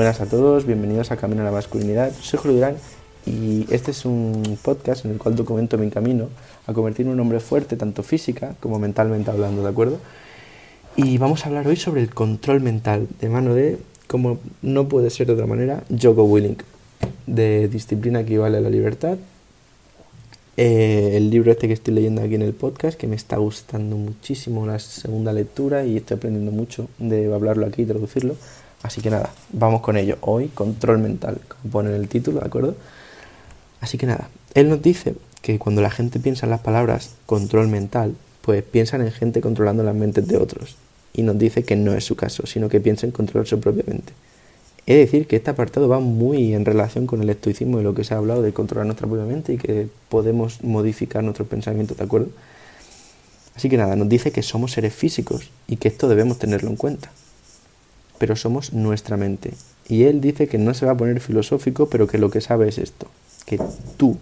Buenas a todos, bienvenidos a Camino a la Masculinidad. Soy Julio Durán y este es un podcast en el cual documento mi camino a convertirme en un hombre fuerte, tanto física como mentalmente hablando, ¿de acuerdo? Y vamos a hablar hoy sobre el control mental, de mano de, como no puede ser de otra manera, Joko Willink, de Disciplina equivale a la libertad. Eh, el libro este que estoy leyendo aquí en el podcast, que me está gustando muchísimo la segunda lectura y estoy aprendiendo mucho de hablarlo aquí y traducirlo. Así que nada, vamos con ello. Hoy, control mental, como pone en el título, ¿de acuerdo? Así que nada, él nos dice que cuando la gente piensa en las palabras control mental, pues piensan en gente controlando las mentes de otros. Y nos dice que no es su caso, sino que piensa en controlar su propia mente. Es decir, que este apartado va muy en relación con el estoicismo y lo que se ha hablado de controlar nuestra propia mente y que podemos modificar nuestros pensamientos, ¿de acuerdo? Así que nada, nos dice que somos seres físicos y que esto debemos tenerlo en cuenta pero somos nuestra mente. Y él dice que no se va a poner filosófico, pero que lo que sabe es esto, que tú,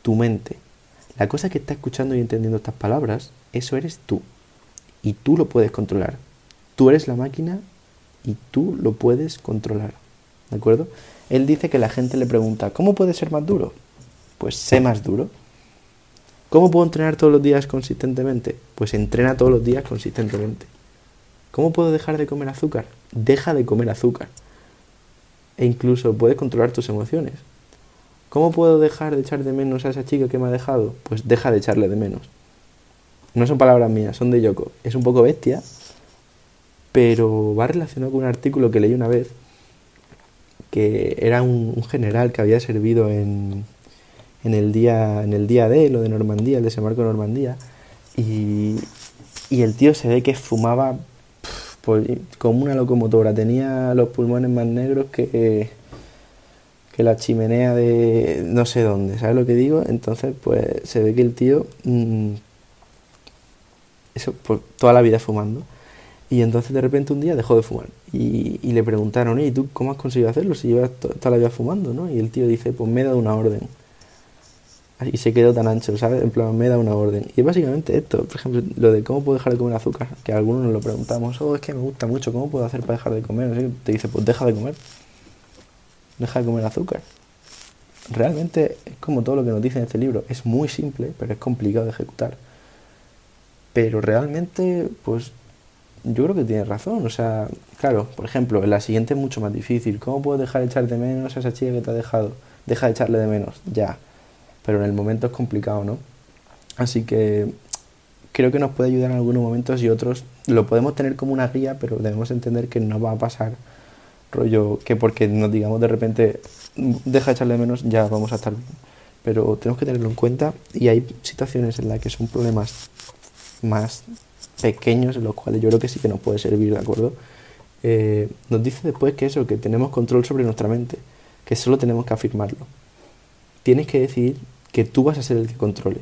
tu mente, la cosa que está escuchando y entendiendo estas palabras, eso eres tú. Y tú lo puedes controlar. Tú eres la máquina y tú lo puedes controlar. ¿De acuerdo? Él dice que la gente le pregunta, ¿cómo puedes ser más duro? Pues sé más duro. ¿Cómo puedo entrenar todos los días consistentemente? Pues entrena todos los días consistentemente. ¿Cómo puedo dejar de comer azúcar? deja de comer azúcar. E incluso puedes controlar tus emociones. ¿Cómo puedo dejar de echar de menos a esa chica que me ha dejado? Pues deja de echarle de menos. No son palabras mías, son de Yoko. Es un poco bestia, pero va relacionado con un artículo que leí una vez, que era un, general que había servido en, en, el día, en el día D, lo de Normandía, el desembarco de Normandía, y, y el tío se ve que fumaba pues, como una locomotora. Tenía los pulmones más negros que, que la chimenea de no sé dónde, ¿sabes lo que digo? Entonces, pues se ve que el tío, mm, eso, pues toda la vida fumando. Y entonces de repente un día dejó de fumar. Y, le preguntaron, ¿y tú cómo has conseguido hacerlo si llevas toda la vida fumando? ¿no? Y el tío dice, pues me he dado una orden y se quedó tan ancho, ¿sabes? En plan, me da una orden. Y es básicamente esto, por ejemplo, lo de cómo puedo dejar de comer azúcar, que algunos nos lo preguntamos, oh, es que me gusta mucho, ¿cómo puedo hacer para dejar de comer? Así te dice, pues deja de comer, deja de comer azúcar. Realmente es como todo lo que nos dice en este libro, es muy simple, pero es complicado de ejecutar. Pero realmente, pues yo creo que tiene razón. O sea, claro, por ejemplo, la siguiente es mucho más difícil. ¿Cómo puedo dejar de echar de menos a esa chica que te ha dejado? Deja de echarle de menos, ya pero en el momento es complicado, ¿no? Así que creo que nos puede ayudar en algunos momentos y otros lo podemos tener como una guía, pero debemos entender que no va a pasar rollo que porque nos digamos de repente deja de echarle menos ya vamos a estar bien. Pero tenemos que tenerlo en cuenta y hay situaciones en las que son problemas más pequeños en los cuales yo creo que sí que nos puede servir, ¿de acuerdo? Eh, nos dice después que eso, que tenemos control sobre nuestra mente, que solo tenemos que afirmarlo. Tienes que decidir que tú vas a ser el que controle,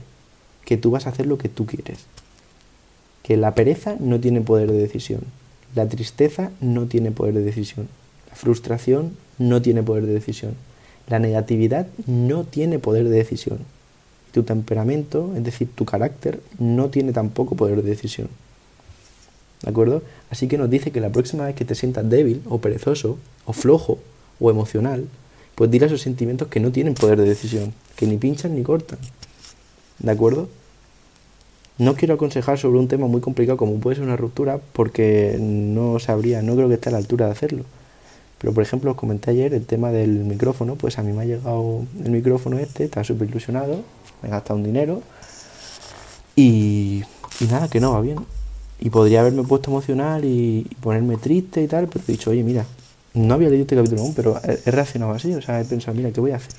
que tú vas a hacer lo que tú quieres. Que la pereza no tiene poder de decisión, la tristeza no tiene poder de decisión, la frustración no tiene poder de decisión, la negatividad no tiene poder de decisión. Tu temperamento, es decir, tu carácter, no tiene tampoco poder de decisión. ¿De acuerdo? Así que nos dice que la próxima vez que te sientas débil o perezoso o flojo o emocional, pues dile a esos sentimientos que no tienen poder de decisión, que ni pinchan ni cortan. ¿De acuerdo? No quiero aconsejar sobre un tema muy complicado como puede ser una ruptura porque no sabría, no creo que esté a la altura de hacerlo. Pero por ejemplo, os comenté ayer el tema del micrófono, pues a mí me ha llegado el micrófono este, estaba súper ilusionado, me he gastado un dinero y, y, nada, que no va bien. Y podría haberme puesto emocional y, y ponerme triste y tal, pero he dicho, oye, mira, no había leído este capítulo aún, pero he, reaccionado así. O sea, he pensado, mira, ¿qué voy a hacer?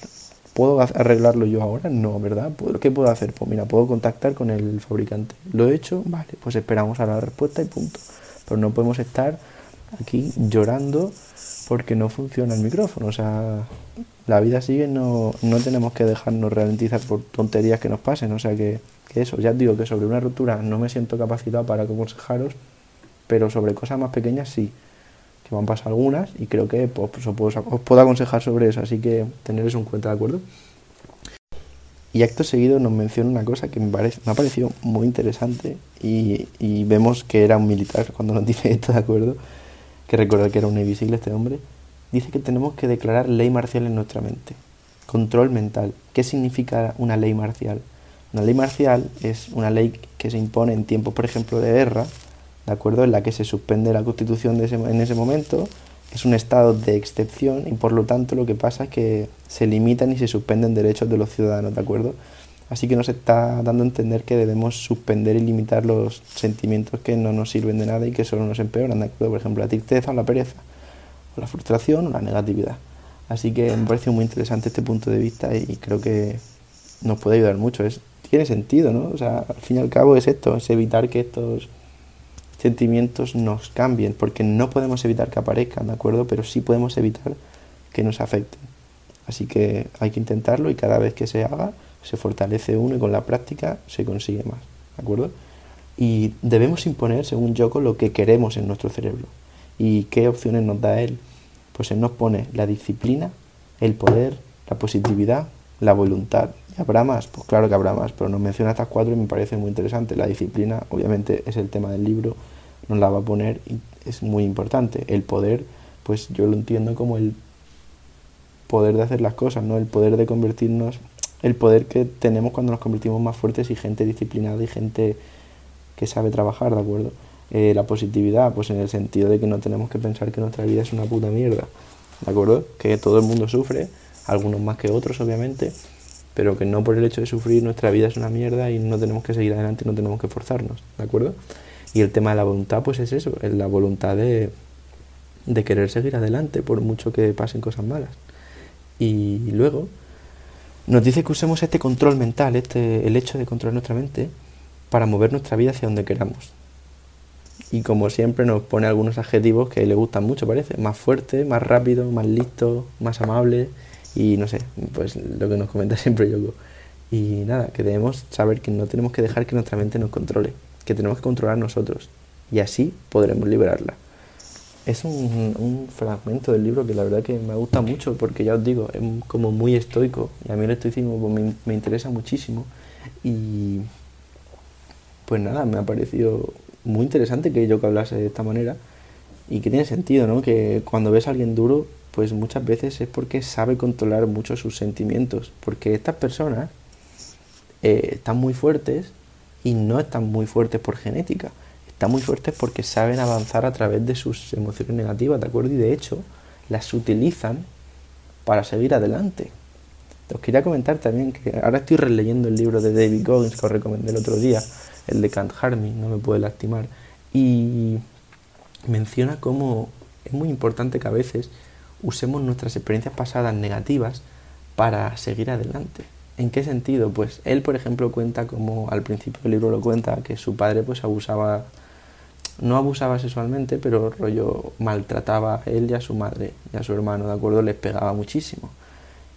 ¿Puedo arreglarlo yo ahora? No, ¿verdad? ¿Qué puedo hacer? Pues mira, puedo contactar con el fabricante. ¿Lo he hecho? Vale, pues esperamos a la respuesta y punto. Pero no podemos estar aquí llorando porque no funciona el micrófono. O sea, la vida sigue, no, no tenemos que dejarnos ralentizar por tonterías que nos pasen. O sea, que, que eso, ya digo que sobre una ruptura no me siento capacitado para aconsejaros, pero sobre cosas más pequeñas sí me han pasado algunas y creo que pues, pues, os, puedo, aconsejar sobre eso, así que tener eso en cuenta, ¿de acuerdo? Y acto seguido nos menciona una cosa que me, parece, me ha parecido muy interesante y, vemos que era un militar cuando nos dice esto, ¿de acuerdo? Que recordar que era un SEAL este hombre. dice que tenemos que declarar ley marcial en nuestra mente. Control mental. ¿Qué significa una ley marcial? Una ley marcial es una ley que se impone en tiempos, por ejemplo, de guerra, ¿de acuerdo? En la que se suspende la constitución de ese, en ese momento, es un estado de excepción y por lo tanto lo que pasa es que se limitan y se suspenden derechos de los ciudadanos, ¿de acuerdo? Así que nos está dando a entender que debemos suspender y limitar los sentimientos que no nos sirven de nada y que solo nos empeoran, ¿de acuerdo? Por ejemplo, la tristeza o la pereza, o la frustración o la negatividad. Así que me parece muy interesante este punto de vista y creo que nos puede ayudar mucho. Es, tiene sentido, ¿no? O sea, al fin y al cabo es esto, es evitar que estos sentimientos nos cambien, porque no podemos evitar que aparezcan, ¿de acuerdo? Pero sí podemos evitar que nos afecten. Así que hay que intentarlo y cada vez que se haga se fortalece uno y con la práctica se consigue más, ¿de acuerdo? Y debemos imponer, según Yoko, lo que queremos en nuestro cerebro. ¿Y qué opciones nos da él? Pues él nos pone la disciplina, el poder, la positividad, la voluntad. ¿Y habrá más? Pues claro que habrá más, pero nos menciona estas cuatro y me parece muy interesante. La disciplina, obviamente, es el tema del libro, nos la va a poner y es muy importante. El poder, pues yo lo entiendo como el poder de hacer las cosas, ¿no? El poder de convertirnos el poder que tenemos cuando nos convertimos más fuertes y gente disciplinada y gente que sabe trabajar, ¿de acuerdo? Eh, la positividad, pues en el sentido de que no tenemos que pensar que nuestra vida es una puta mierda, ¿de acuerdo? Que todo el mundo sufre, algunos más que otros, obviamente, pero que no por el hecho de sufrir nuestra vida es una mierda y no tenemos que seguir adelante no tenemos que forzarnos, ¿de acuerdo? Y el tema de la voluntad, pues es eso, es la voluntad de, de querer seguir adelante por mucho que pasen cosas malas. Y luego, nos dice que usemos este control mental, este, el hecho de controlar nuestra mente, para mover nuestra vida hacia donde queramos. Y como siempre nos pone algunos adjetivos que le gustan mucho, parece. Más fuerte, más rápido, más listo, más amable y no sé, pues lo que nos comenta siempre Yoko. Y nada, que debemos saber que no tenemos que dejar que nuestra mente nos controle, que tenemos que controlar nosotros y así podremos liberarla es un, fragmento del libro que la verdad que me gusta mucho porque ya os digo, es como muy estoico y a mí el estoicismo pues, me, me, interesa muchísimo y pues nada, me ha parecido muy interesante que yo que hablase de esta manera y que tiene sentido, ¿no? Que cuando ves a alguien duro, pues muchas veces es porque sabe controlar mucho sus sentimientos, porque estas personas eh, están muy fuertes y no están muy fuertes por genética están muy fuertes porque saben avanzar a través de sus emociones negativas, ¿de acuerdo? Y de hecho las utilizan para seguir adelante. Os quería comentar también que ahora estoy releyendo el libro de David Goggins que os recomendé el otro día, el de Can't Harm Me, no me puede lastimar, y menciona cómo es muy importante que a veces usemos nuestras experiencias pasadas negativas para seguir adelante. ¿En qué sentido? Pues él, por ejemplo, cuenta como al principio del libro lo cuenta que su padre pues abusaba no abusaba sexualmente, pero rollo maltrataba a él y a su madre y a su hermano, ¿de acuerdo? Les pegaba muchísimo.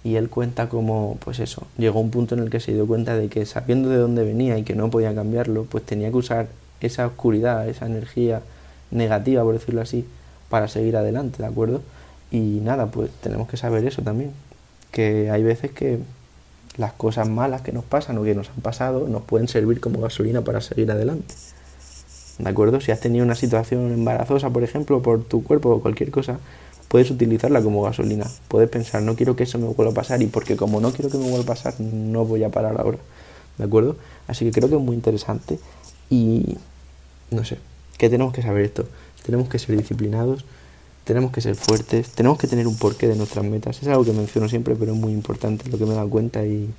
Y él cuenta como, pues eso, llegó un punto en el que se dio cuenta de que sabiendo de dónde venía y que no podía cambiarlo, pues tenía que usar esa oscuridad, esa energía negativa, por decirlo así, para seguir adelante, ¿de acuerdo? Y nada, pues tenemos que saber eso también, que hay veces que las cosas malas que nos pasan o que nos han pasado nos pueden servir como gasolina para seguir adelante. ¿De acuerdo? Si has tenido una situación embarazosa, por ejemplo, por tu cuerpo o cualquier cosa, puedes utilizarla como gasolina. Puedes pensar, no quiero que eso me vuelva a pasar y porque como no quiero que me vuelva a pasar, no voy a parar ahora. ¿De acuerdo? Así que creo que es muy interesante y no sé, ¿qué tenemos que saber esto? Tenemos que ser disciplinados, tenemos que ser fuertes, tenemos que tener un porqué de nuestras metas. Es algo que menciono siempre, pero es muy importante lo que me he dado cuenta y,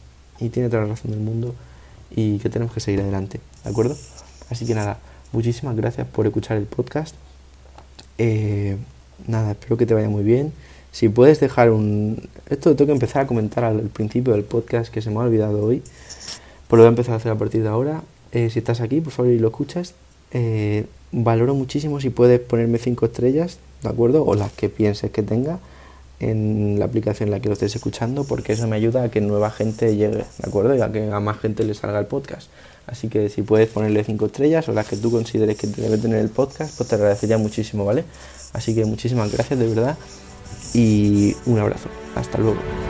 tiene toda la razón del mundo y que tenemos que seguir adelante. ¿De acuerdo? Así que nada, Muchísimas gracias por escuchar el podcast. Eh, nada, espero que te vaya muy bien. Si puedes dejar un... Esto tengo que empezar a comentar al principio del podcast que se me ha olvidado hoy. Pues lo voy a empezar a hacer a partir de ahora. Eh, si estás aquí, por favor, y lo escuchas, eh, valoro muchísimo si puedes ponerme cinco estrellas, ¿de acuerdo? O las que pienses que tenga en la aplicación en la que lo estés escuchando, porque eso me ayuda a que nueva gente llegue, ¿de acuerdo? Y a que a más gente le salga el podcast. Así que si puedes ponerle 5 estrellas o las que tú consideres que debe tener el podcast, pues te agradecería muchísimo, ¿vale? Así que muchísimas gracias de verdad y un abrazo. Hasta luego.